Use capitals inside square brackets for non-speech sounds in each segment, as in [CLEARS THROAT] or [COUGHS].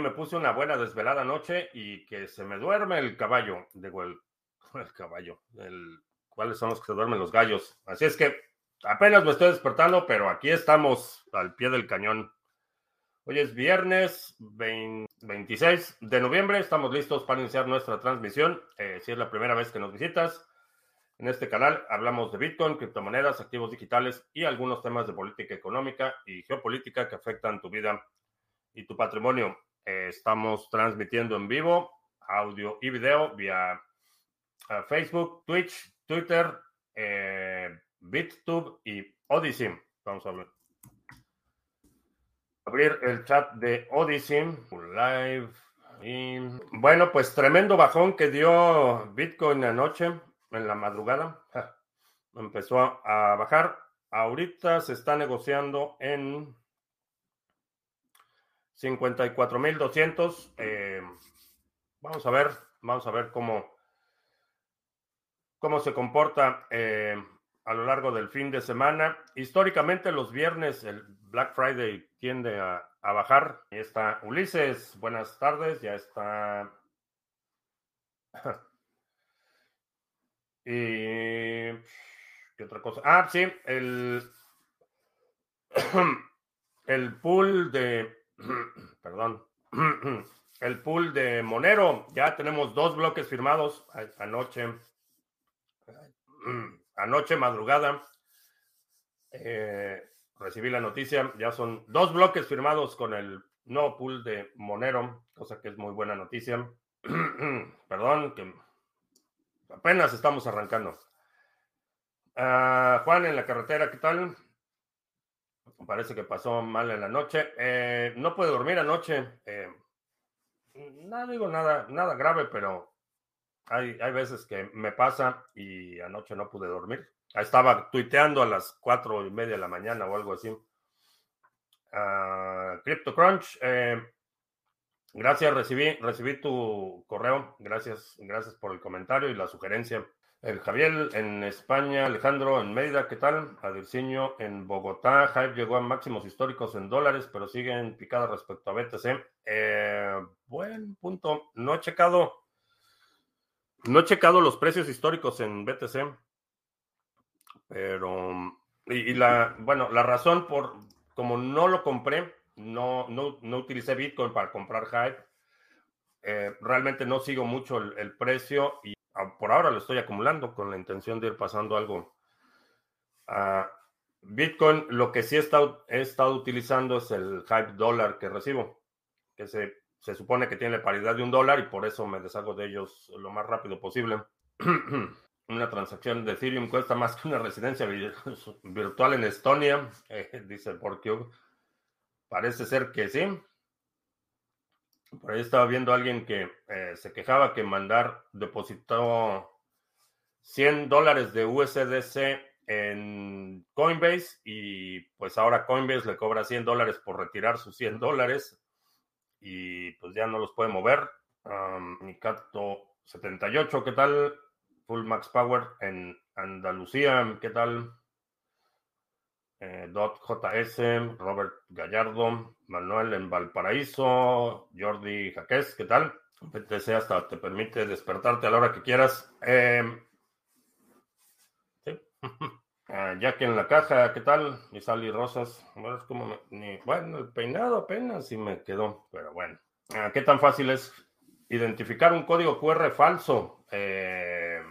me puse una buena desvelada noche y que se me duerme el caballo. Digo, el, [LAUGHS] el caballo. El, ¿Cuáles son los que se duermen los gallos? Así es que apenas me estoy despertando, pero aquí estamos al pie del cañón. Hoy es viernes 26 de noviembre. Estamos listos para iniciar nuestra transmisión. Eh, si es la primera vez que nos visitas, en este canal hablamos de Bitcoin, criptomonedas, activos digitales y algunos temas de política económica y geopolítica que afectan tu vida y tu patrimonio. Eh, estamos transmitiendo en vivo audio y video vía eh, Facebook, Twitch, Twitter, BitTube y Odyssey. Vamos a abrir el chat de Odyssey live. Y bueno, pues tremendo bajón que dio Bitcoin anoche, en la madrugada. Empezó a bajar. Ahorita se está negociando en 54.200. Eh, vamos a ver, vamos a ver cómo, cómo se comporta. Eh, a lo largo del fin de semana. Históricamente los viernes el Black Friday tiende a, bajar. Ahí está Ulises, buenas tardes, ya está... [LAUGHS] y... ¿Qué otra cosa? Ah, sí, el... [CLEARS THROAT] el pool de... [CLEARS THROAT] Perdón. [CLEARS THROAT] el pool de Monero. Ya tenemos dos bloques firmados anoche [CLEARS THROAT] anoche, madrugada, eh, recibí la noticia. Ya son dos bloques firmados con el nuevo pool de Monero, cosa que es muy buena noticia. Perdón, que apenas estamos arrancando. Ah, Juan, en la carretera, ¿qué tal? Parece que pasó mal en la noche. Eh, no puede dormir anoche. Eh, no digo nada, nada grave, pero hay, veces que me pasa y anoche no pude dormir. Estaba tuiteando a las cuatro y media de la mañana o algo así. Uh, CryptoCrunch, eh, gracias, recibí, recibí tu correo. Gracias, gracias por el comentario y la sugerencia. El Javier en España, Alejandro en Mérida, ¿qué tal? Adirciño en Bogotá. Hype llegó a máximos históricos en dólares, pero sigue en picada respecto a BTC. Eh, buen punto. No he checado no he checado los precios históricos en BTC, pero y, la bueno, la razón por como no lo compré, no, no, no utilicé Bitcoin para comprar Hype. Eh, realmente no sigo mucho el, precio y por ahora lo estoy acumulando con la intención de ir pasando algo a Bitcoin. Lo que sí he estado, utilizando es el Hype dólar que recibo, que se se supone que tiene paridad de un dólar y por eso me deshago de ellos lo más rápido posible. [CLEARS THROAT] una transacción de Ethereum cuesta más que una residencia virtual en Estonia, [LAUGHS] eh, dice Porcube. Parece ser que sí. Por ahí estaba viendo a alguien que eh, se quejaba que mandar depositó 100 dólares de USDC en Coinbase y pues ahora Coinbase le cobra 100 dólares por retirar sus 100 dólares y pues ya no los puede mover. Um, Nicato 78, ¿qué tal? Full Max Power en Andalucía, ¿qué tal? Eh, Dot JS, Robert Gallardo, Manuel en Valparaíso, Jordi Jaques, ¿qué tal? PTC hasta te permite despertarte a la hora que quieras. Eh, sí. [LAUGHS] Ah, en la caja, ¿qué tal? Y Sally Rosas. Bueno, como bueno, el peinado apenas y me quedó, pero bueno. Ah, ¿Qué tan fácil es identificar un código QR falso? Eh,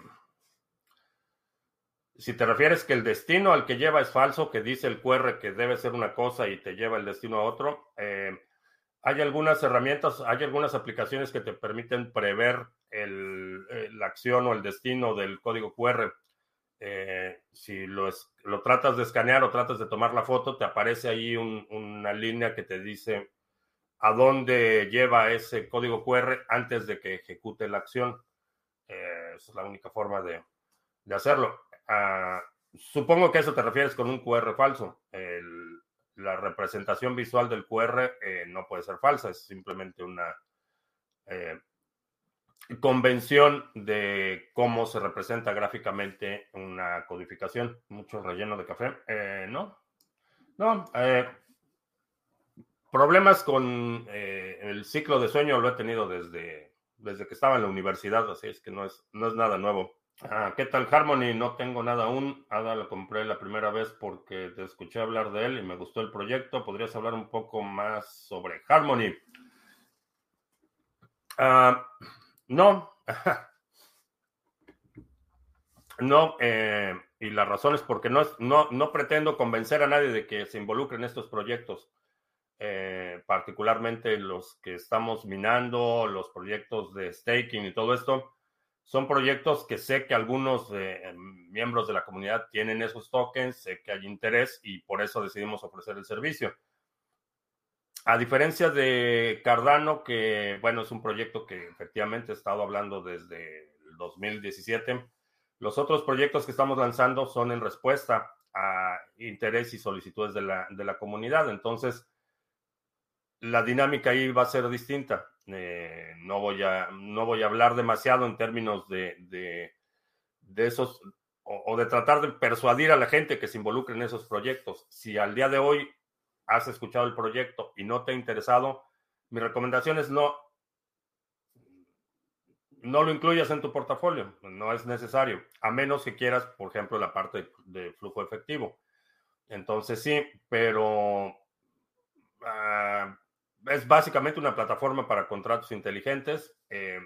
si te refieres que el destino al que lleva es falso, que dice el QR que debe ser una cosa y te lleva el destino a otro, eh, hay algunas herramientas, hay algunas aplicaciones que te permiten prever eh, la acción o el destino del código QR. Eh, si lo, lo, tratas de escanear o tratas de tomar la foto, te aparece ahí una línea que te dice a dónde lleva ese código QR antes de que ejecute la acción. Esa es la única forma de, hacerlo. Ah, supongo que eso te refieres con un QR falso. la representación visual del QR eh, no puede ser falsa, es simplemente una convención de cómo se representa gráficamente una codificación. Mucho relleno de café. Eh, no, no. Eh, Problemas con eh, el ciclo de sueño lo he tenido desde, desde que estaba en la universidad, así es que no es, no es nada nuevo. Ah, ¿Qué tal Harmony? No tengo nada aún. Ada lo compré la primera vez porque te escuché hablar de él y me gustó el proyecto. ¿Podrías hablar un poco más sobre Harmony? Ah, no. [LAUGHS] no, eh, y la razón es porque no, no, no pretendo convencer a nadie de que se involucre en estos proyectos. Eh, particularmente los que estamos minando, los proyectos de staking y todo esto son proyectos que sé que algunos eh, miembros de la comunidad tienen esos tokens, sé que hay interés y por eso decidimos ofrecer el servicio. A diferencia de Cardano, que bueno, es un proyecto que efectivamente he estado hablando desde el 2017, los otros proyectos que estamos lanzando son en respuesta a interés y solicitudes de la, de la comunidad. Entonces, la dinámica ahí va a ser distinta. Eh, no, voy a, no voy a hablar demasiado en términos de, de, esos o, de tratar de persuadir a la gente que se involucre en esos proyectos. Si al día de hoy has escuchado el proyecto y no te ha interesado, mi recomendación es no, no lo incluyas en tu portafolio, no es necesario, a menos que quieras, por ejemplo, la parte de flujo efectivo. Entonces sí, pero es básicamente una plataforma para contratos inteligentes eh,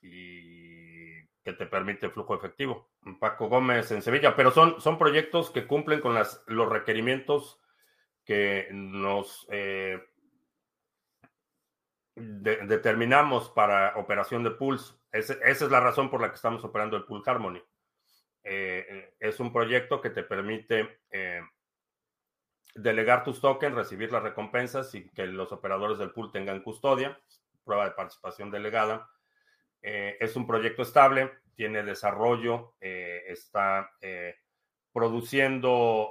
y que te permite flujo efectivo. Paco Gómez en Sevilla, pero son, son proyectos que cumplen con las, los requerimientos que nos eh, determinamos para operación de pools. esa es la razón por la que estamos operando el Pool Harmony. Eh, es un proyecto que te permite delegar tus tokens, recibir las recompensas y que los operadores del pool tengan custodia, prueba de participación delegada. Eh, es un proyecto estable, tiene desarrollo, eh, está eh, produciendo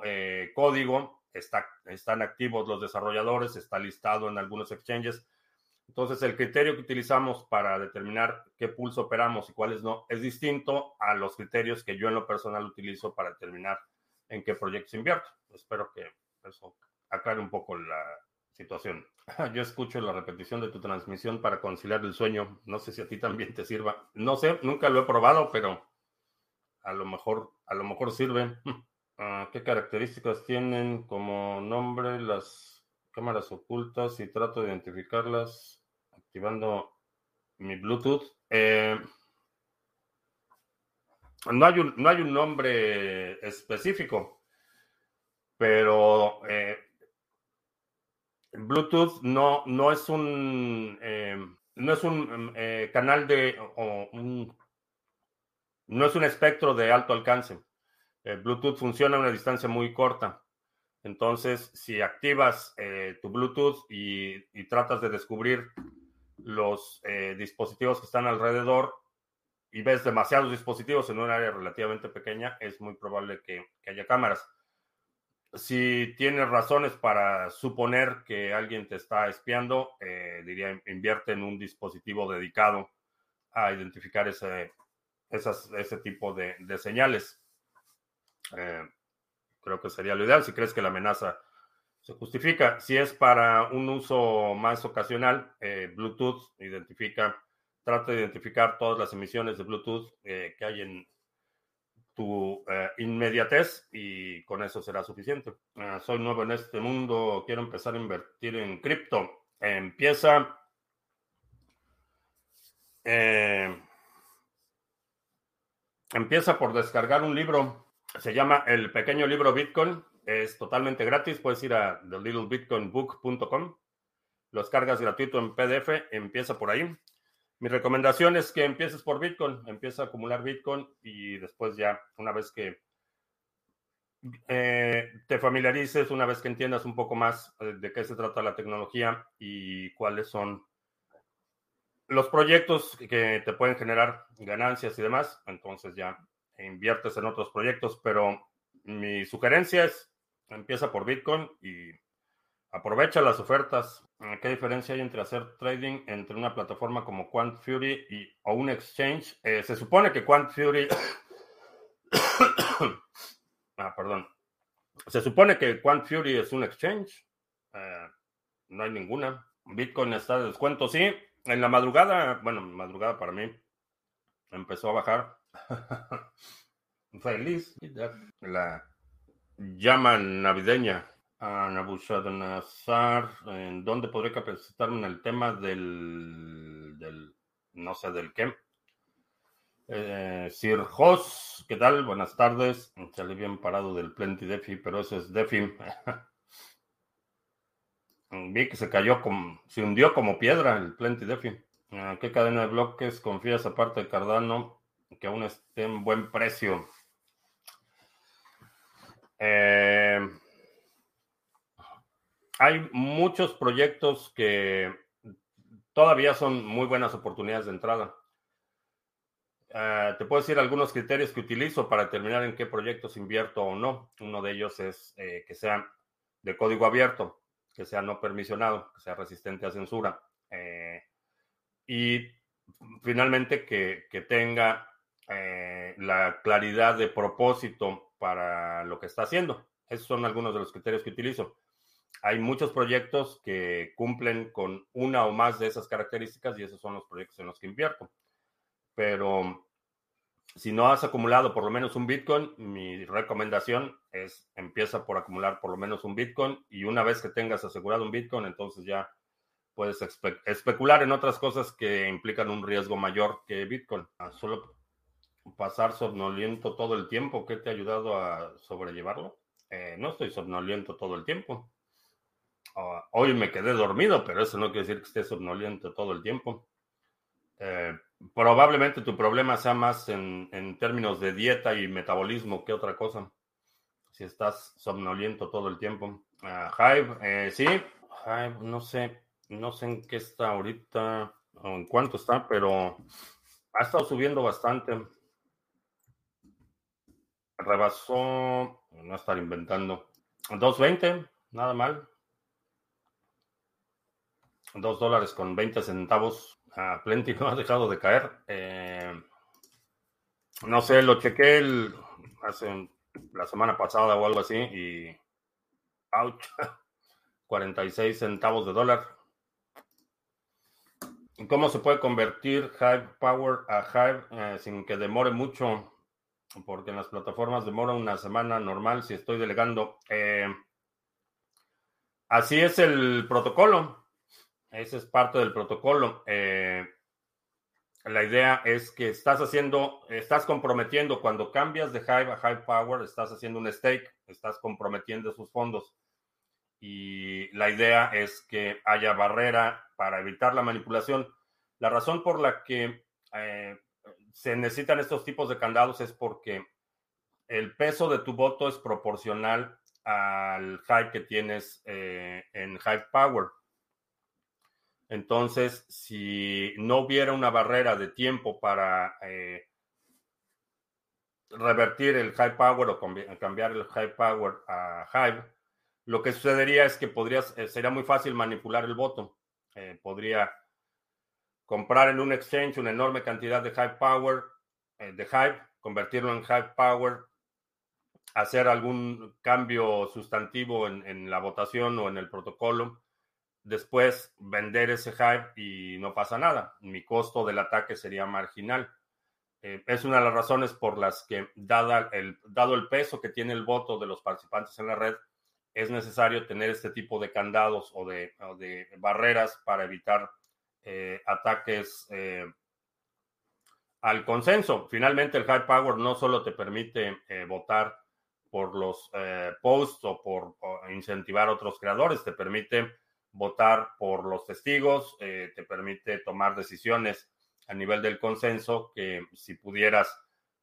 código, está, están activos los desarrolladores, está listado en algunos exchanges. Entonces, el criterio que utilizamos para determinar qué pools operamos y cuáles no es distinto a los criterios que yo en lo personal utilizo para determinar en qué proyectos invierto. Espero que eso aclare un poco la situación. [LAUGHS] Yo escucho la repetición de tu transmisión para conciliar el sueño. No sé si a ti también te sirva. No sé, nunca lo he probado, pero a lo mejor, a lo mejor sirve. [LAUGHS] Ah, ¿Qué características tienen como nombre las cámaras ocultas y trato de identificarlas activando mi Bluetooth? Eh, no, hay un, no hay un nombre específico pero eh, Bluetooth no, no es un, eh, no es un eh, canal de, no es un espectro de alto alcance. Bluetooth funciona a una distancia muy corta. Entonces, si activas tu Bluetooth y, tratas de descubrir los dispositivos que están alrededor y ves demasiados dispositivos en un área relativamente pequeña, es muy probable que haya cámaras si tienes razones para suponer que alguien te está espiando, eh, diría invierte en un dispositivo dedicado a identificar ese, ese tipo de, señales. Eh, creo que sería lo ideal si crees que la amenaza se justifica. Si es para un uso más ocasional, eh, Bluetooth identifica, trata de identificar todas las emisiones de Bluetooth que hay en, tu eh, inmediatez y con eso será suficiente. Ah, soy nuevo en este mundo, quiero empezar a invertir en cripto. Empieza. Eh, empieza por descargar un libro. Se llama El Pequeño Libro Bitcoin. Es totalmente gratis. Puedes ir a thelittlebitcoinbook.com. Lo descargas gratuito en PDF. Empieza por ahí. Mi recomendación es que empieces por Bitcoin, empieza a acumular Bitcoin y después ya, una vez que eh, te familiarices, una vez que entiendas un poco más eh, de qué se trata la tecnología y cuáles son los proyectos que te pueden generar ganancias y demás, entonces ya inviertes en otros proyectos, pero mi sugerencia es empieza por Bitcoin y aprovecha las ofertas. ¿Qué diferencia hay entre hacer trading entre una plataforma como Quant Fury y, o un exchange? Eh, se supone que Quant Fury... [COUGHS] ah, perdón. Se supone que Quant Fury es un exchange. Eh, no hay ninguna. Bitcoin está de descuento, sí. En la madrugada, bueno, madrugada para mí, empezó a bajar. [LAUGHS] Feliz. La llama navideña a Nabucodonosor. ¿En dónde podré capacitarme el tema del, del no sé del qué? Eh, Sir Jos, ¿qué tal? Buenas tardes. Salí bien parado del Plenty Defi, pero eso es Defi. [LAUGHS] Vi que se cayó, como, se hundió como piedra el Plenty Defi. ¿Qué cadena de bloques confías aparte de Cardano que aún esté en buen precio? Eh, hay muchos proyectos que todavía son muy buenas oportunidades de entrada. Eh, te puedo decir algunos criterios que utilizo para determinar en qué proyectos invierto o no. Uno de ellos es eh, que sea de código abierto, que sea no permisionado, que sea resistente a censura. Eh, y finalmente que, que tenga la claridad de propósito para lo que está haciendo. Esos son algunos de los criterios que utilizo hay muchos proyectos que cumplen con una o más de esas características y esos son los proyectos en los que invierto. Pero si no has acumulado por lo menos un Bitcoin, mi recomendación es empieza por acumular por lo menos un Bitcoin y una vez que tengas asegurado un Bitcoin, entonces ya puedes especular en otras cosas que implican un riesgo mayor que Bitcoin. Ah, solo pasar somnoliento todo el tiempo, ¿qué te ha ayudado a sobrellevarlo? Eh, no estoy somnoliento todo el tiempo. Ah, hoy me quedé dormido, pero eso no quiere decir que esté somnoliento todo el tiempo. Eh, probablemente tu problema sea más en, términos de dieta y metabolismo que otra cosa. Si estás somnoliento todo el tiempo. Uh, eh, sí. Hive, no sé. No sé en qué está ahorita o en cuánto está, pero ha estado subiendo bastante. Rebasó, no estar inventando, 2.20, nada mal. 2 dólares con 20 centavos. a Plenty [LAUGHS] no ha dejado de caer. Eh, no sé, lo chequé el, hace la semana pasada o algo así y. ¡Ouch! [LAUGHS] 46 centavos de dólar. ¿Cómo se puede convertir Hive Power a Hive eh, sin que demore mucho? Porque en las plataformas demora una semana normal si estoy delegando. Eh, así es el protocolo. Ese es parte del protocolo. Eh, la idea es que estás haciendo, estás comprometiendo, cuando cambias de Hive a Hive Power, estás haciendo un stake, estás comprometiendo esos fondos. Y la idea es que haya barrera para evitar la manipulación. La razón por la que eh, se necesitan estos tipos de candados es porque el peso de tu voto es proporcional al Hive que tienes eh, en Hive Power. Entonces, si no hubiera una barrera de tiempo para eh, revertir el high power o cambiar el high power a Hive, lo que sucedería es que podrías, eh, sería muy fácil manipular el voto. Eh, podría comprar en un exchange una enorme cantidad de high power de Hive, convertirlo en high power, hacer algún cambio sustantivo en la votación o en el protocolo después vender ese hype y no pasa nada. Mi costo del ataque sería marginal. Eh, es una de las razones por las que, dada el, dado el peso que tiene el voto de los participantes en la red, es necesario tener este tipo de candados o de, barreras para evitar eh, ataques eh, al consenso. Finalmente, el high power no solo te permite votar por los posts o por incentivar a otros creadores, te permite votar por los testigos, eh, te permite tomar decisiones a nivel del consenso que si pudieras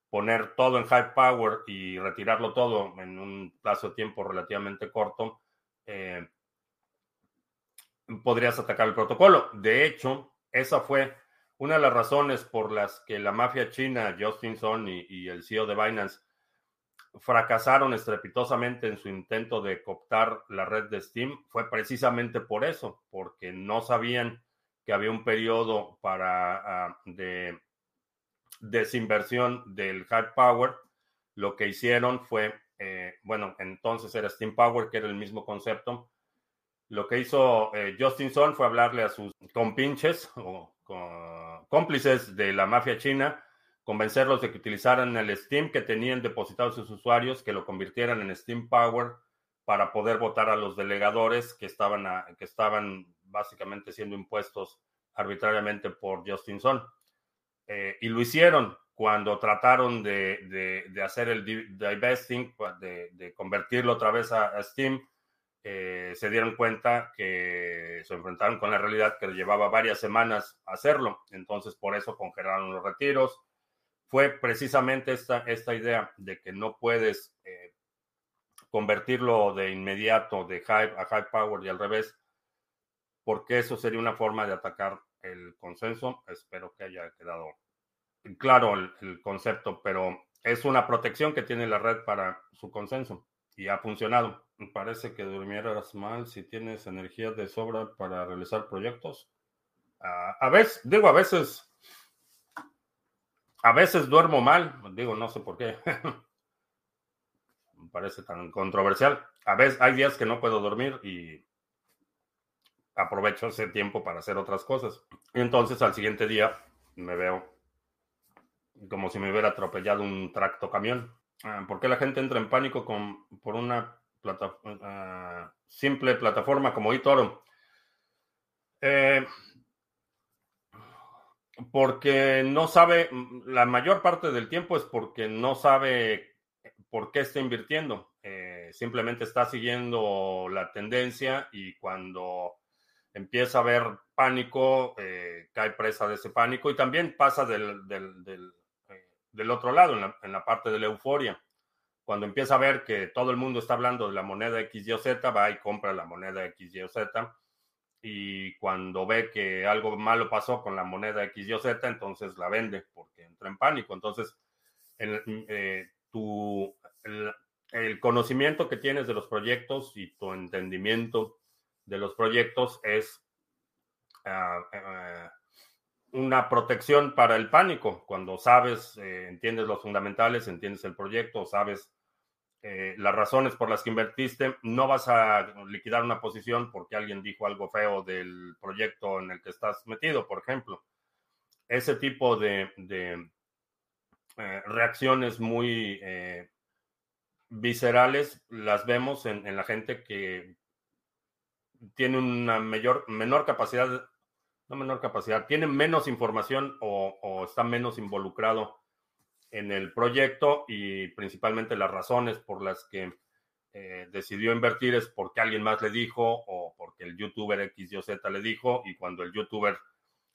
poner todo en high power y retirarlo todo en un plazo de tiempo relativamente corto, eh, podrías atacar el protocolo. De hecho, esa fue una de las razones por las que la mafia china, Justin Sun y el CEO de Binance, fracasaron estrepitosamente en su intento de cooptar la red de Steam fue precisamente por eso, porque no sabían que había un periodo para ah, de desinversión del hard power. Lo que hicieron fue, eh, bueno, entonces era Steam Power, que era el mismo concepto. Lo que hizo eh, Justin Sun fue hablarle a sus compinches o cómplices de la mafia china, convencerlos de que utilizaran el Steam que tenían depositados sus usuarios, que lo convirtieran en Steam Power para poder votar a los delegadores que estaban, que estaban básicamente siendo impuestos arbitrariamente por Justin Sun. Eh, y lo hicieron cuando trataron de, hacer el divesting, de, de convertirlo otra vez a Steam eh, se dieron cuenta que se enfrentaron con la realidad que llevaba varias semanas hacerlo. Entonces, por eso congelaron los retiros. Fue precisamente esta, esta idea de que no puedes eh, convertirlo de inmediato de Hype a High Power y al revés, porque eso sería una forma de atacar el consenso. Espero que haya quedado claro el concepto, pero es una protección que tiene la red para su consenso y ha funcionado. Parece que durmieras mal si tienes energía de sobra para realizar proyectos. Ah, a veces, digo, a veces, a veces duermo mal, digo, no sé por qué. [LAUGHS] Me parece tan controversial. A veces hay días que no puedo dormir y aprovecho ese tiempo para hacer otras cosas. Y entonces al siguiente día me veo como si me hubiera atropellado un tracto camión. Ah, ¿Por qué la gente entra en pánico con, por una ah, simple plataforma como eToro? Eh, porque no sabe, la mayor parte del tiempo es porque no sabe por qué está invirtiendo. Eh, simplemente está siguiendo la tendencia y cuando empieza a haber pánico, eh, cae presa de ese pánico y también pasa del, del del otro lado, en la, parte de la euforia. Cuando empieza a ver que todo el mundo está hablando de la moneda X, Y o Z, va y compra la moneda X, Y o Z. Y cuando ve que algo malo pasó con la moneda X, Y Z, entonces la vende porque entra en pánico. Entonces, el, eh, el, conocimiento que tienes de los proyectos y tu entendimiento de los proyectos es ah, ah, una protección para el pánico. Cuando sabes, eh, entiendes los fundamentales, entiendes el proyecto, sabes eh, las razones por las que invertiste, no vas a liquidar una posición porque alguien dijo algo feo del proyecto en el que estás metido, por ejemplo. Ese tipo de, eh, reacciones muy viscerales las vemos en, la gente que tiene una mayor, menor capacidad no menor capacidad, tiene menos información o, está menos involucrado en el proyecto y principalmente las razones por las que eh, decidió invertir es porque alguien más le dijo o porque el youtuber X, Z le dijo y cuando el youtuber,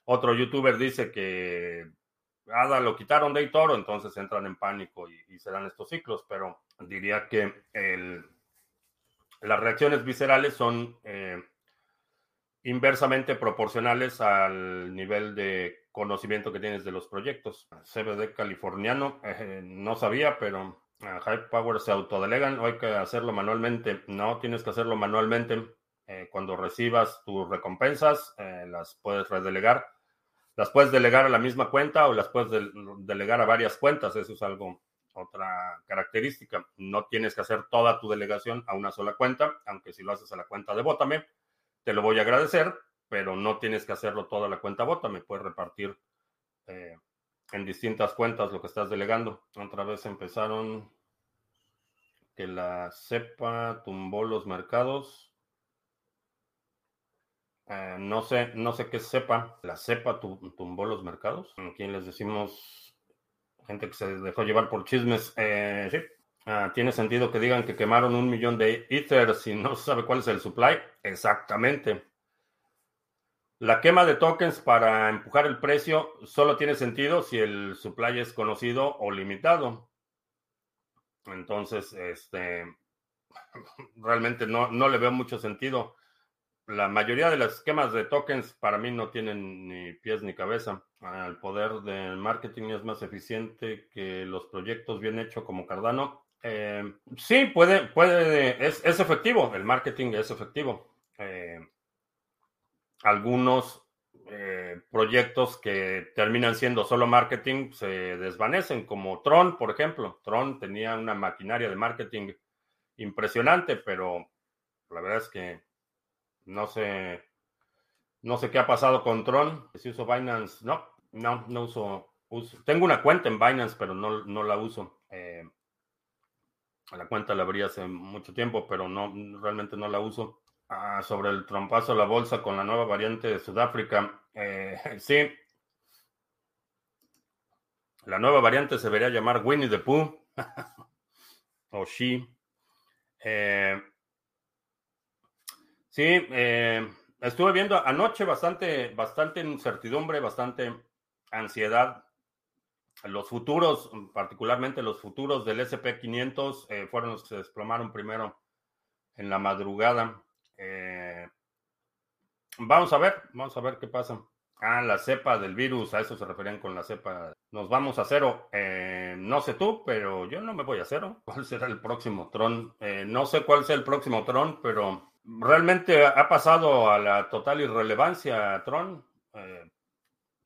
otro youtuber dice que Ada lo quitaron de Toro, entonces entran en pánico y, se dan estos ciclos, pero diría que las reacciones viscerales son eh, inversamente proporcionales al nivel de conocimiento que tienes de los proyectos. CBD californiano, eh, no sabía, pero Hype Power se autodelegan o hay que hacerlo manualmente. No, tienes que hacerlo manualmente. Eh, cuando recibas tus recompensas, eh, las puedes redelegar. Las puedes delegar a la misma cuenta o las puedes delegar a varias cuentas. Eso es algo, otra característica. No tienes que hacer toda tu delegación a una sola cuenta, aunque si lo haces a la cuenta de Bótame, te lo voy a agradecer, pero no tienes que hacerlo toda la cuenta bota, me puedes repartir eh, en distintas cuentas lo que estás delegando. Otra vez empezaron que la cepa tumbó los mercados. Eh, no sé, no sé qué cepa. La cepa tumbó los mercados. Aquí les decimos gente que se dejó llevar por chismes. Eh, sí, Ah, ¿Tiene sentido que digan que quemaron un millón de Ether si no se sabe cuál es el supply? Exactamente. La quema de tokens para empujar el precio solo tiene sentido si el supply es conocido o limitado. Entonces, este, realmente no, no le veo mucho sentido. La mayoría de las quemas de tokens para mí no tienen ni pies ni cabeza. El poder del marketing es más eficiente que los proyectos bien hechos como Cardano. Eh, sí, puede, puede, es, efectivo, el marketing es efectivo. Eh, algunos eh, proyectos que terminan siendo solo marketing se desvanecen, como Tron, por ejemplo. Tron tenía una maquinaria de marketing impresionante, pero la verdad es que No sé, no sé qué ha pasado con Tron. Si uso Binance, no, no, no uso. Tengo una cuenta en Binance, pero no, no la uso. La cuenta la abrí hace mucho tiempo, pero no, realmente no la uso. Ah, sobre el trompazo a la bolsa con la nueva variante de Sudáfrica. Eh, [LAUGHS] sí. La nueva variante se debería llamar Winnie the Pooh. [LAUGHS] o She. Eh, sí, eh, estuve viendo anoche bastante, bastante incertidumbre, bastante ansiedad. Los futuros, particularmente los futuros del SP500, eh, fueron los que se desplomaron primero en la madrugada. Eh, vamos a ver, vamos a ver qué pasa. Ah, la cepa del virus, a eso se referían con la cepa. Nos vamos a cero. Eh, no sé tú, pero yo no me voy a cero. [LAUGHS] ¿Cuál será el próximo Tron? Eh, no sé cuál será el próximo Tron, pero realmente ha pasado a la total irrelevancia Tron.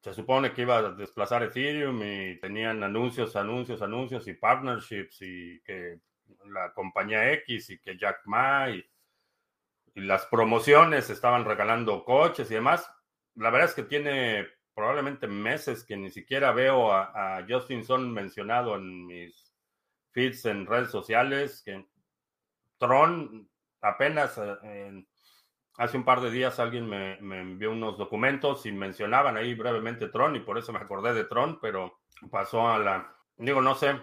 Se supone que iba a desplazar Ethereum y tenían anuncios, anuncios, anuncios y partnerships y que la compañía X y que Jack Ma y, las promociones estaban regalando coches y demás. La verdad es que tiene probablemente meses que ni siquiera veo a, Justin Son mencionado en mis feeds en redes sociales, que Tron apenas eh, hace un par de días alguien me, envió unos documentos y mencionaban ahí brevemente Tron y por eso me acordé de Tron, pero pasó a la, digo, no sé,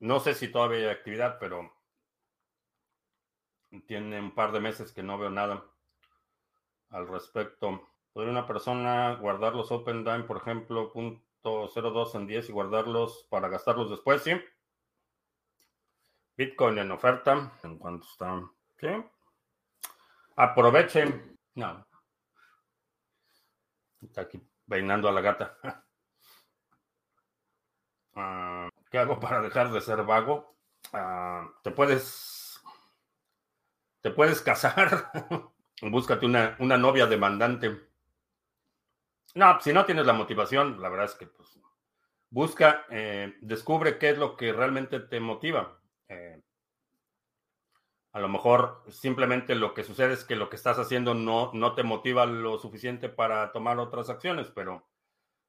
no sé si todavía hay actividad, pero tiene un par de meses que no veo nada al respecto. ¿Podría una persona guardar los Open Dime, por ejemplo, .02 en 10 y guardarlos para gastarlos después? Sí. Bitcoin en oferta. ¿En cuanto está? ¿Sí? Aprovechen. No. Está aquí peinando a la gata. [LAUGHS] Ah, ¿Qué hago para dejar de ser vago? Ah, te puedes. Te puedes casar. [LAUGHS] Búscate una, una novia demandante. No, si no tienes la motivación, la verdad es que pues, busca, eh, descubre qué es lo que realmente te motiva. Eh, a lo mejor simplemente lo que sucede es que lo que estás haciendo no, no te motiva lo suficiente para tomar otras acciones, pero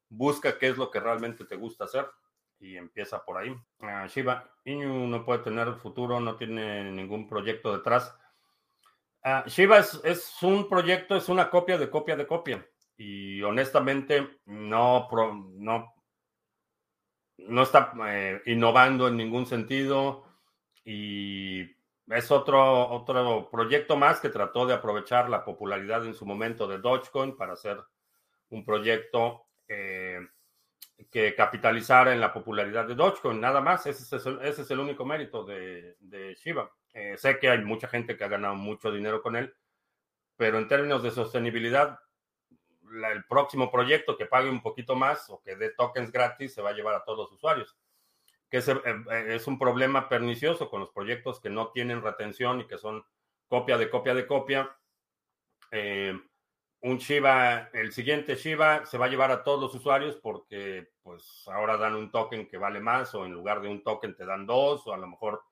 busca qué es lo que realmente te gusta hacer y empieza por ahí. Uh, Shiba no puede tener futuro, no tiene ningún proyecto detrás. Uh, Shiba es, es, un proyecto, es una copia de copia de copia y honestamente no, no, no está eh, innovando en ningún sentido y es otro, otro proyecto más que trató de aprovechar la popularidad en su momento de Dogecoin para hacer un proyecto eh, que capitalizara en la popularidad de Dogecoin, nada más. Ese es el, ese es el único mérito de, de Shiba. Eh, sé que hay mucha gente que ha ganado mucho dinero con él, pero en términos de sostenibilidad, el próximo proyecto que pague un poquito más o que dé tokens gratis se va a llevar a todos los usuarios. Que es, eh, eh, es un problema pernicioso con los proyectos que no tienen retención y que son copia de copia de copia. Eh, un Shiba, el siguiente Shiba se va a llevar a todos los usuarios porque pues ahora dan un token que vale más o en lugar de un token te dan dos o a lo mejor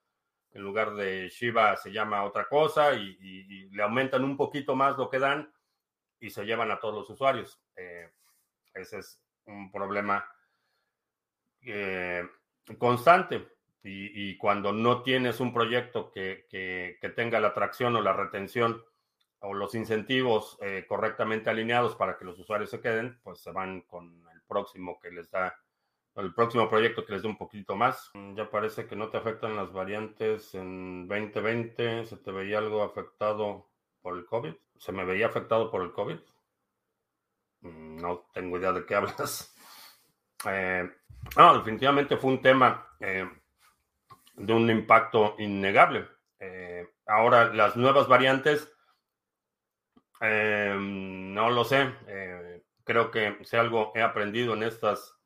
en lugar de Shiba se llama otra cosa y le aumentan un poquito más lo que dan y se llevan a todos los usuarios. Ese es un problema constante. Y, cuando no tienes un proyecto que, tenga la atracción o la retención o los incentivos eh, correctamente alineados para que los usuarios se queden, pues se van con el próximo que les da, el próximo proyecto que les dé un poquito más. Ya parece que no te afectan las variantes en 2020. ¿Se te veía algo afectado por el COVID? ¿Se me veía afectado por el COVID? Mm, no tengo idea de qué [LAUGHS] hablas. Eh, definitivamente fue un tema eh, de un impacto innegable. Eh, ahora, las nuevas variantes, no lo sé. creo que si algo he aprendido en estas,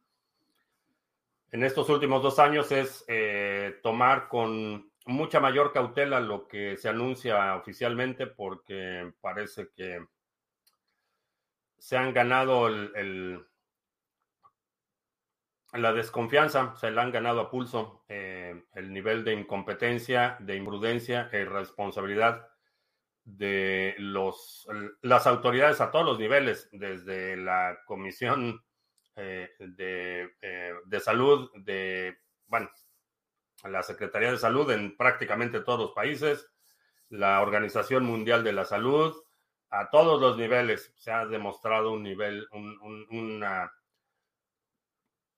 en estos últimos dos años es tomar con mucha mayor cautela lo que se anuncia oficialmente porque parece que se han ganado el, la desconfianza, se la han ganado a pulso eh, el nivel de incompetencia, de imprudencia e irresponsabilidad de los, las autoridades a todos los niveles, desde la Comisión eh, de, eh, de, Salud, de, bueno, la Secretaría de Salud en prácticamente todos los países, la Organización Mundial de la Salud, a todos los niveles se ha demostrado un nivel, una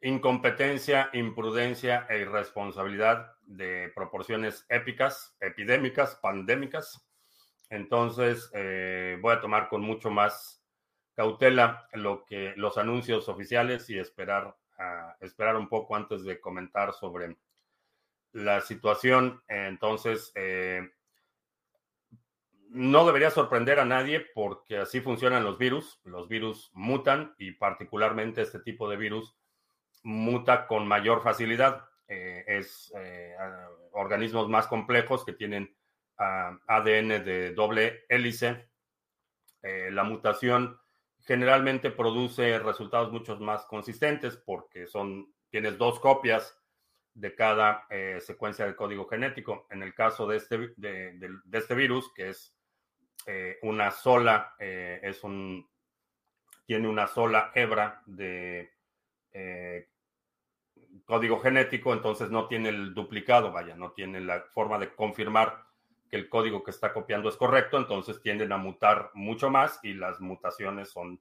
incompetencia, imprudencia e irresponsabilidad de proporciones épicas, epidémicas, pandémicas. Entonces, eh, voy a tomar con mucho más cautela lo que los anuncios oficiales y esperar, esperar un poco antes de comentar sobre la situación. Entonces, eh, no debería sorprender a nadie porque así funcionan los virus. Los virus mutan y particularmente este tipo de virus muta con mayor facilidad. Eh, es eh, organismos más complejos que tienen ADN de doble hélice. Eh, la mutación generalmente produce resultados mucho más consistentes porque son, tienes dos copias de cada secuencia de código genético. En el caso de este, de este virus, que es una sola, es un, tiene una sola hebra de eh, código genético, entonces no tiene el duplicado, vaya, no tiene la forma de confirmar que el código que está copiando es correcto, entonces tienden a mutar mucho más y las mutaciones son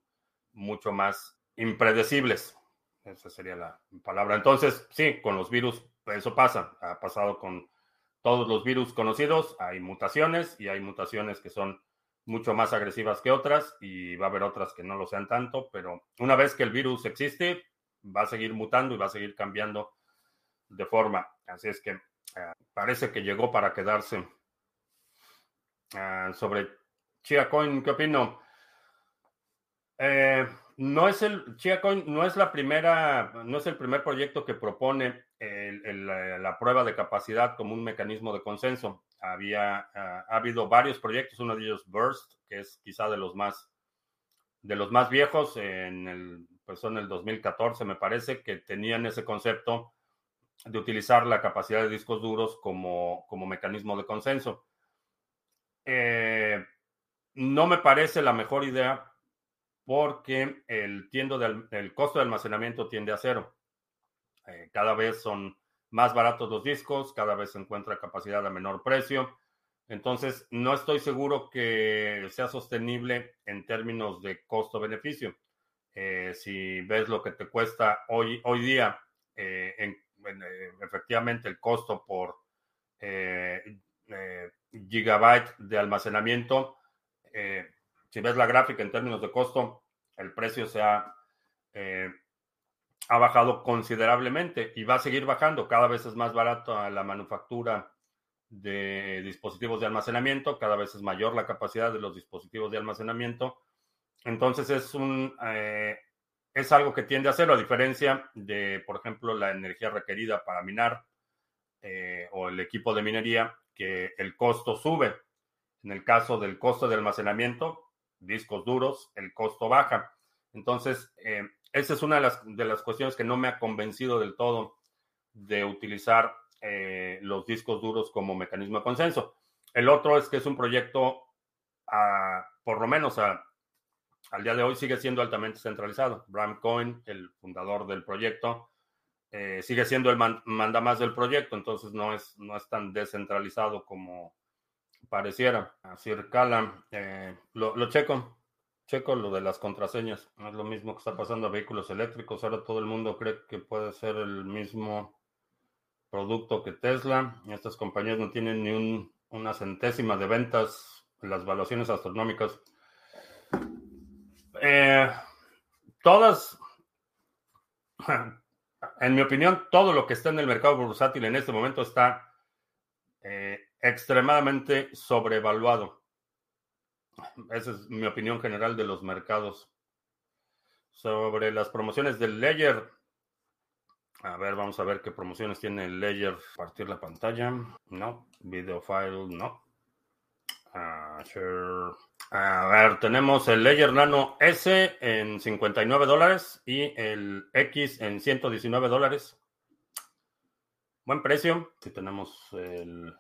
mucho más impredecibles. Esa sería la palabra. Entonces, sí, con los virus eso pasa. Ha pasado con todos los virus conocidos. Hay mutaciones y hay mutaciones que son mucho más agresivas que otras y va a haber otras que no lo sean tanto, pero una vez que el virus existe, va a seguir mutando y va a seguir cambiando de forma. Así es que eh, parece que llegó para quedarse. Ah, sobre ChiaCoin, ¿qué opino? Eh, no es el ChiaCoin, no es la primera, no es el primer proyecto que propone la prueba de capacidad como un mecanismo de consenso había ah, ha habido varios proyectos, uno de ellos Burst, que es quizá de los más de los más viejos en el pues en el 2014 me parece que tenían ese concepto de utilizar la capacidad de discos duros como, como mecanismo de consenso. Eh, no me parece la mejor idea porque el, tiendo el costo de almacenamiento tiende a cero. Eh, cada vez son más baratos los discos, cada vez se encuentra capacidad a menor precio. Entonces, no estoy seguro que sea sostenible en términos de costo-beneficio. Eh, si ves lo que te cuesta hoy, hoy día, eh, eh, efectivamente el costo por gigabyte de almacenamiento, si ves la gráfica en términos de costo, el precio se ha ha bajado considerablemente y va a seguir bajando. Cada vez es más barato la manufactura de dispositivos de almacenamiento, cada vez es mayor la capacidad de los dispositivos de almacenamiento. Entonces es un eh, es algo que tiende a hacerlo, a diferencia de, por ejemplo, la energía requerida para minar eh, o el equipo de minería, que el costo sube. En el caso del costo de almacenamiento, discos duros, el costo baja. Entonces, eh, esa es una de las, cuestiones que no me ha convencido del todo de utilizar los discos duros como mecanismo de consenso. El otro es que es un proyecto, por lo menos al día de hoy, sigue siendo altamente centralizado. Bram Cohen, el fundador del proyecto, eh, sigue siendo el manda mandamás del proyecto, entonces no es, no es tan descentralizado como pareciera. Así, Cala, eh, lo, checo. Checo lo de las contraseñas. Es lo mismo que está pasando a vehículos eléctricos. Ahora todo el mundo cree que puede ser el mismo producto que Tesla. Estas compañías no tienen ni una centésima de ventas en las valuaciones astronómicas. Eh, todas, [LAUGHS] en mi opinión, todo lo que está en el mercado bursátil en este momento está eh, extremadamente sobrevaluado. Esa es mi opinión general de los mercados. Sobre las promociones del Ledger. A ver, vamos a ver qué promociones tiene el Ledger. Partir la pantalla. No. Video file. A ver, tenemos el Ledger Nano S en 59 dólares y el X en 119 dólares. Buen precio. Si tenemos el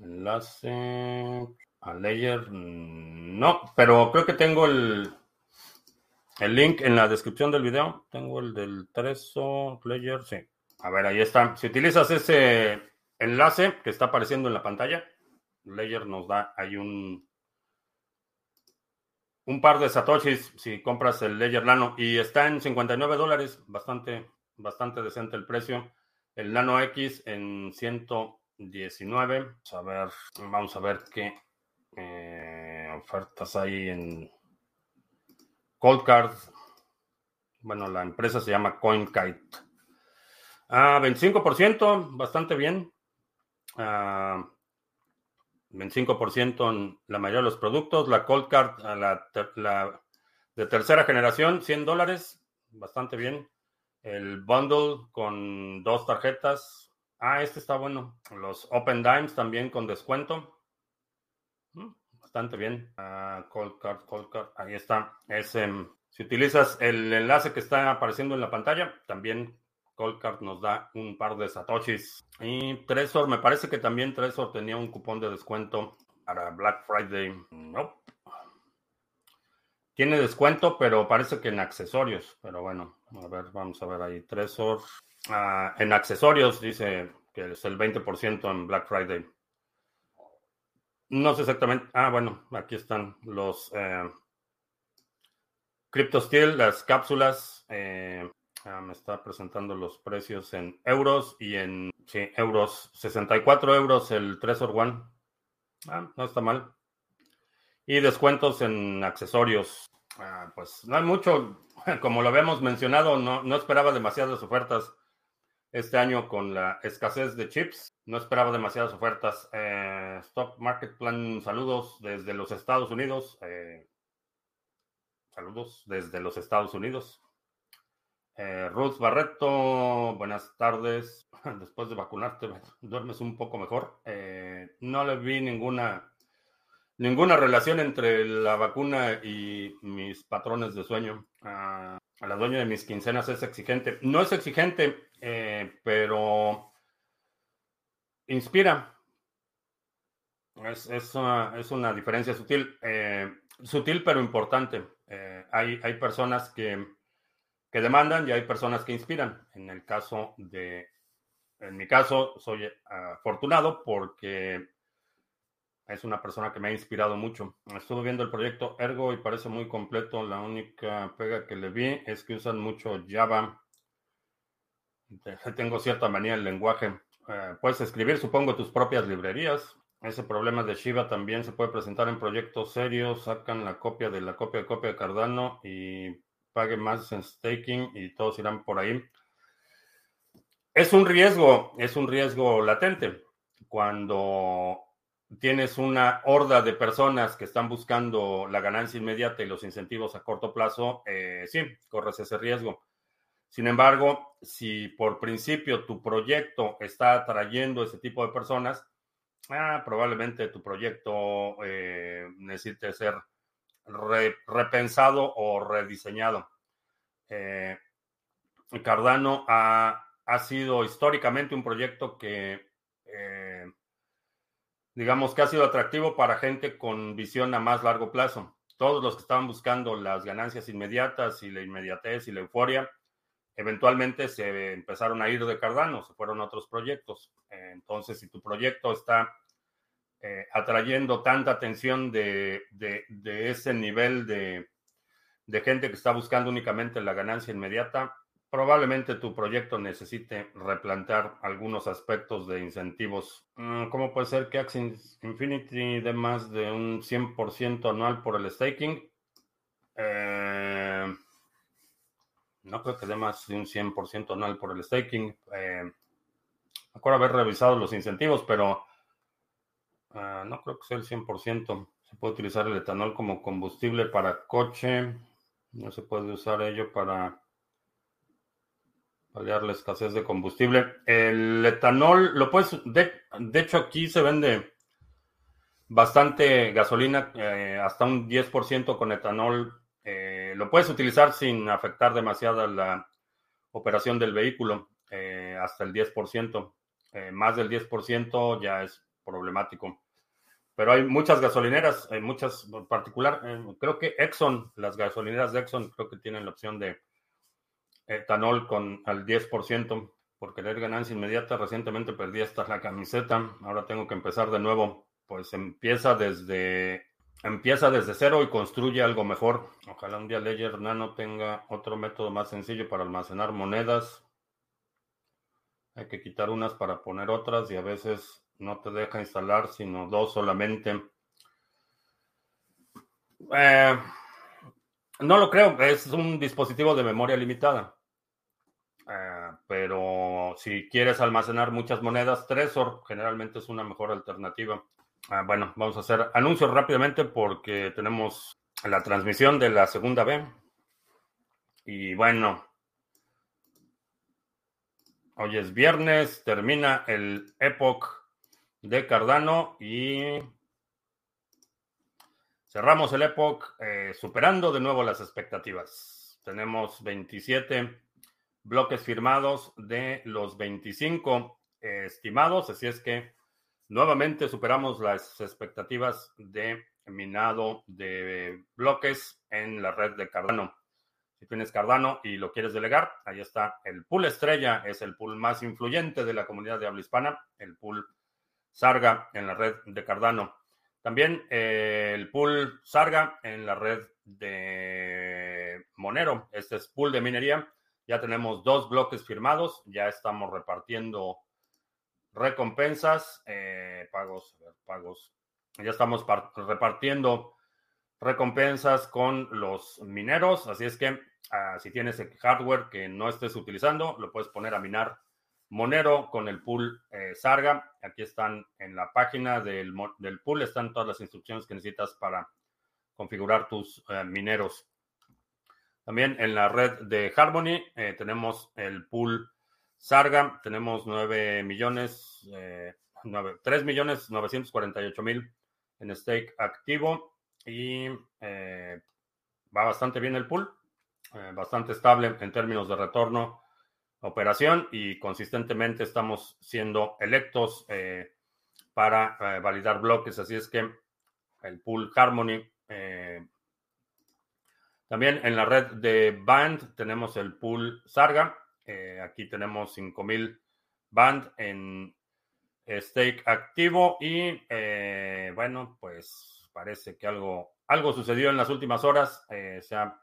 enlace. A Ledger, mm, no, pero creo que tengo el, el link en la descripción del video. Tengo el del Trezor Ledger, sí. A ver, ahí está. Si utilizas ese enlace que está apareciendo en la pantalla, Ledger nos da ahí un, un par de satoshis si compras el Ledger Nano y está en 59 dólares, bastante, bastante decente el precio. El Nano X en 119. Vamos a ver, vamos a ver qué eh, ofertas hay en Cold Card. Bueno, la empresa se llama CoinKite. Ah, 25%, bastante bien. Ah, 25% en la mayoría de los productos. La Cold Card, la, de tercera generación, 100 dólares, bastante bien. El bundle con dos tarjetas. Ah, este está bueno. Los Open Dimes también con descuento. Mm, bastante bien. Cold Card, Cold Card. Ahí está. Es, si utilizas el enlace que está apareciendo en la pantalla, también Coldcard nos da un par de satoshis. Y Trezor, me parece que también Trezor tenía un cupón de descuento para Black Friday. No. Tiene descuento, pero parece que en accesorios. Pero bueno, a ver, vamos a ver ahí. Trezor. Ah, en accesorios dice que es el 20% en Black Friday. No sé exactamente. Ah, bueno, aquí están los eh, CryptoSteel, las cápsulas. Eh, Ah, me está presentando los precios en euros y en sí, euros. 64 euros el Trezor One. Ah, no está mal. Y descuentos en accesorios. Ah, pues no hay mucho. [LAUGHS] Como lo habíamos mencionado, no, no esperaba demasiadas ofertas este año con la escasez de chips. No esperaba demasiadas ofertas. Eh, Market Plan, saludos desde los Estados Unidos. Eh, saludos desde los Estados Unidos. Eh, Ruth Barreto, buenas tardes. [LAUGHS] Después de vacunarte, [LAUGHS] duermes un poco mejor. Eh, no le vi ninguna, ninguna relación entre la vacuna y mis patrones de sueño. a la dueña de mis quincenas es exigente. No es exigente, eh, pero inspira. Es, es, una, es una diferencia sutil. Eh, sutil, pero importante. hay, hay personas que que demandan y hay personas que inspiran. En el caso de, en mi caso, soy afortunado porque es una persona que me ha inspirado mucho. Estuve viendo el proyecto Ergo y parece muy completo. La única pega que le vi es que usan mucho Java. [LAUGHS] Tengo cierta manía del lenguaje. Eh, puedes escribir, supongo, tus propias librerías. Ese problema de Shiva también se puede presentar en proyectos serios. Sacan la copia de la copia de copia de Cardano y pague más en staking y todos irán por ahí. Es un riesgo, es un riesgo latente. Cuando tienes una horda de personas que están buscando la ganancia inmediata y los incentivos a corto plazo, eh, sí, corres ese riesgo. Sin embargo, si por principio tu proyecto está atrayendo ese tipo de personas, ah, probablemente tu proyecto eh, necesite ser repensado o rediseñado. Eh, Cardano ha, sido históricamente un proyecto que, eh, digamos, que ha sido atractivo para gente con visión a más largo plazo. Todos los que estaban buscando las ganancias inmediatas y la inmediatez y la euforia, eventualmente se empezaron a ir de Cardano, se fueron a otros proyectos. entonces, si tu proyecto está eh, atrayendo tanta atención de, ese nivel de, gente que está buscando únicamente la ganancia inmediata, probablemente tu proyecto necesite replantear algunos aspectos de incentivos. Mm, ¿Cómo puede ser que Axie Infinity dé más de un 100% anual por el staking? Eh, no creo que dé más de un 100% anual por el staking. Eh, acuerdo haber revisado los incentivos, pero Ah, no creo que sea el 100%. Se puede utilizar el etanol como combustible para coche. No se puede usar ello para paliar la escasez de combustible. El etanol lo puedes, de, hecho aquí se vende bastante gasolina, eh, hasta un 10% con etanol. Eh, lo puedes utilizar sin afectar demasiado la operación del vehículo, eh, hasta el 10%. más del 10% ya es problemático. pero hay muchas gasolineras, hay muchas en particular, eh, creo que Exxon, las gasolineras de Exxon, creo que tienen la opción de etanol con al 10% por querer ganancia inmediata. Recientemente perdí hasta la camiseta, ahora tengo que empezar de nuevo. Pues empieza desde empieza desde cero y construye algo mejor. Ojalá un día Ledger Nano tenga otro método más sencillo para almacenar monedas. Hay que quitar unas para poner otras y a veces no te deja instalar sino dos solamente. Eh, no lo creo, es un dispositivo de memoria limitada. Eh, pero si quieres almacenar muchas monedas, Trezor generalmente es una mejor alternativa. Ah, bueno, vamos a hacer anuncios rápidamente porque tenemos la transmisión de la segunda B. Y bueno, hoy es viernes, termina el Epoch de Cardano y cerramos el Epoch eh, superando de nuevo las expectativas. Tenemos 27 bloques firmados de los 25 estimados, así es que nuevamente superamos las expectativas de minado de bloques en la red de Cardano. Si tienes Cardano y lo quieres delegar, ahí está el pool estrella, es el pool más influyente de la comunidad de habla hispana, el pool Sarga en la red de Cardano. También eh, el pool Sarga en la red de Monero. Este es pool de minería. Ya tenemos dos bloques firmados. Ya estamos repartiendo recompensas, eh, pagos, pagos. Ya estamos repartiendo recompensas con los mineros. Así es que ah, si tienes el hardware que no estés utilizando, lo puedes poner a minar Monero con el pool eh, Sarga. Aquí están en la página del, pool, están todas las instrucciones que necesitas para configurar tus eh, mineros. También en la red de Harmony eh, tenemos el pool Sarga, tenemos 9 millones, 3 millones 948 mil en stake activo y va bastante bien el pool, bastante estable en términos de retorno operación y consistentemente estamos siendo electos eh, para eh, validar bloques. Así es que el pool Harmony. Eh, también en la red de Band tenemos el pool Sarga. aquí tenemos 5000 Band en stake activo y bueno, pues parece que algo, algo sucedió en las últimas horas. se ha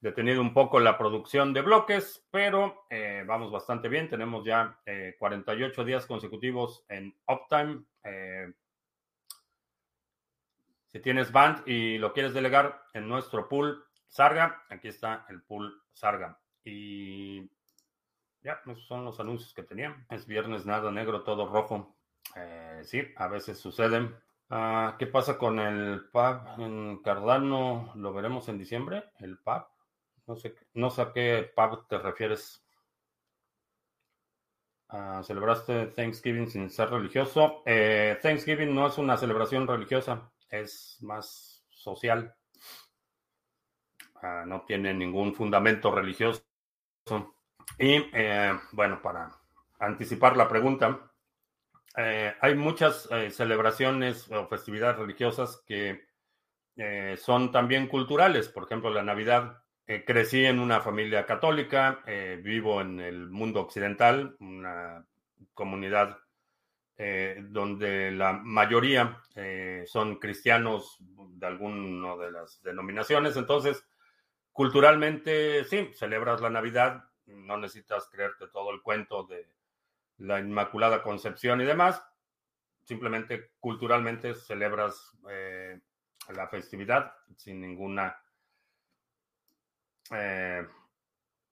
detenido un poco la producción de bloques, pero eh, vamos bastante bien. Tenemos ya 48 eh, días consecutivos en uptime. Eh, si tienes Band y lo quieres delegar en nuestro pool Sarga, aquí está el pool Sarga. Y ya, esos son los anuncios que tenía. Es viernes, nada negro, todo rojo. sí, a veces suceden. Ah, ¿Qué pasa con el pub en Cardano? ¿Lo veremos en diciembre? ¿El pub? No sé, no sé a qué pub te refieres. Ah, ¿Celebraste Thanksgiving sin ser religioso? Eh, Thanksgiving no es una celebración religiosa, es más social. Ah, no tiene ningún fundamento religioso. Y eh, bueno, para anticipar la pregunta, eh, hay muchas celebraciones o festividades religiosas que son también culturales. Por ejemplo, la Navidad eh, crecí en una familia católica, eh, vivo en el mundo occidental, una comunidad eh, donde la mayoría son cristianos de alguna de las denominaciones. Entonces, culturalmente, sí, celebras la Navidad, no necesitas creerte todo el cuento de la Inmaculada Concepción y demás. Simplemente culturalmente celebras la festividad sin ninguna eh,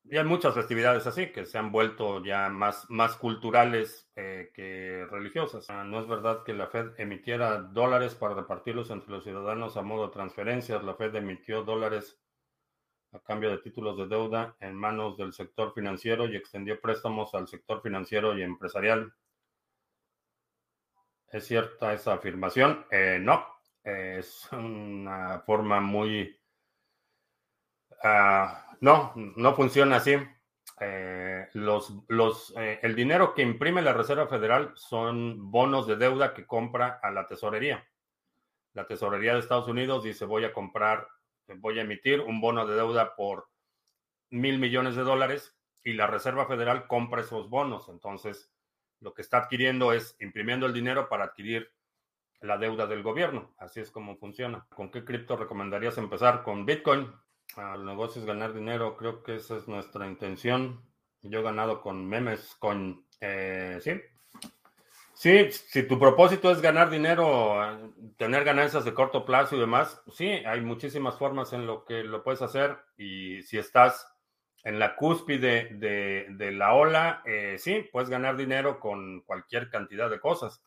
y hay muchas festividades así que se han vuelto ya más, más culturales eh, que religiosas. Ah, no es verdad que la Fed emitiera dólares para repartirlos entre los ciudadanos a modo de transferencias. La Fed emitió dólares a cambio de títulos de deuda en manos del sector financiero y extendió préstamos al sector financiero y empresarial. ¿Es cierta esa afirmación? Eh, no, es una forma muy Ah, no, no funciona así. eh, los, los, eh, el dinero que imprime la Reserva Federal son bonos de deuda que compra a la tesorería. La tesorería de Estados Unidos dice voy a comprar, voy a emitir un bono de deuda por mil millones de dólares y la Reserva Federal compra esos bonos. Entonces, lo que está adquiriendo es imprimiendo el dinero para adquirir la deuda del gobierno. Así es como funciona. ¿Con qué cripto recomendarías empezar? Con Bitcoin. El negocio es ganar dinero. Creo que esa es nuestra intención. Yo he ganado con memes, con... Eh, sí. Sí, si tu propósito es ganar dinero, tener ganancias de corto plazo y demás, sí, hay muchísimas formas en lo que lo puedes hacer. Y si estás en la cúspide de, la ola, eh, sí, puedes ganar dinero con cualquier cantidad de cosas.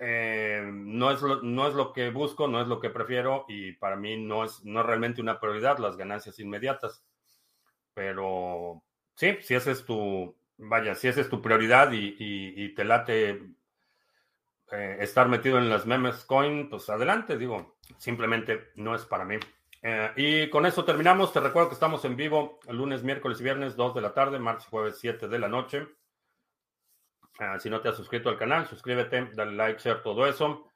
Eh, no, es lo, no es lo que busco, no es lo que prefiero y para mí no es, no realmente una prioridad las ganancias inmediatas. Pero sí, si esa es tu, vaya, si esa es tu prioridad y, te late eh, estar metido en las memes coin, pues adelante, digo, simplemente no es para mí. Eh, y con eso terminamos. Te recuerdo que estamos en vivo lunes, miércoles y viernes, 2 de la tarde, martes y jueves, 7 de la noche. Ah, si no te has suscrito al canal, suscríbete, dale like, share, todo eso.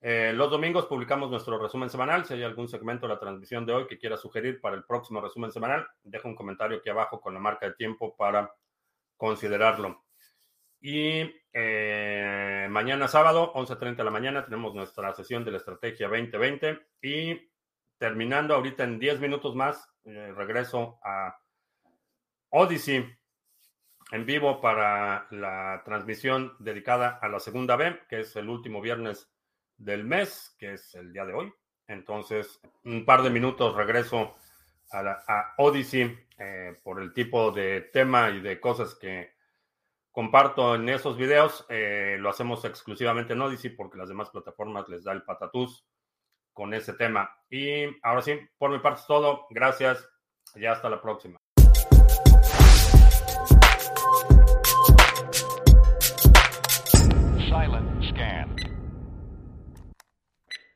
Eh, los domingos publicamos nuestro resumen semanal. Si hay algún segmento de la transmisión de hoy que quieras sugerir para el próximo resumen semanal, deja un comentario aquí abajo con la marca de tiempo para considerarlo. Y eh, mañana sábado, 11.30 de la mañana, tenemos nuestra sesión de la Estrategia 2020. Y terminando ahorita en 10 minutos más, eh, regreso a Odyssey en vivo para la transmisión dedicada a la segunda B, que es el último viernes del mes, que es el día de hoy. Entonces, un par de minutos regreso a, la, Odyssey eh, por el tipo de tema y de cosas que comparto en esos videos. Eh, lo hacemos exclusivamente en Odyssey porque las demás plataformas les da el patatús con ese tema. Y ahora sí, por mi parte es todo. Gracias. Ya hasta la próxima.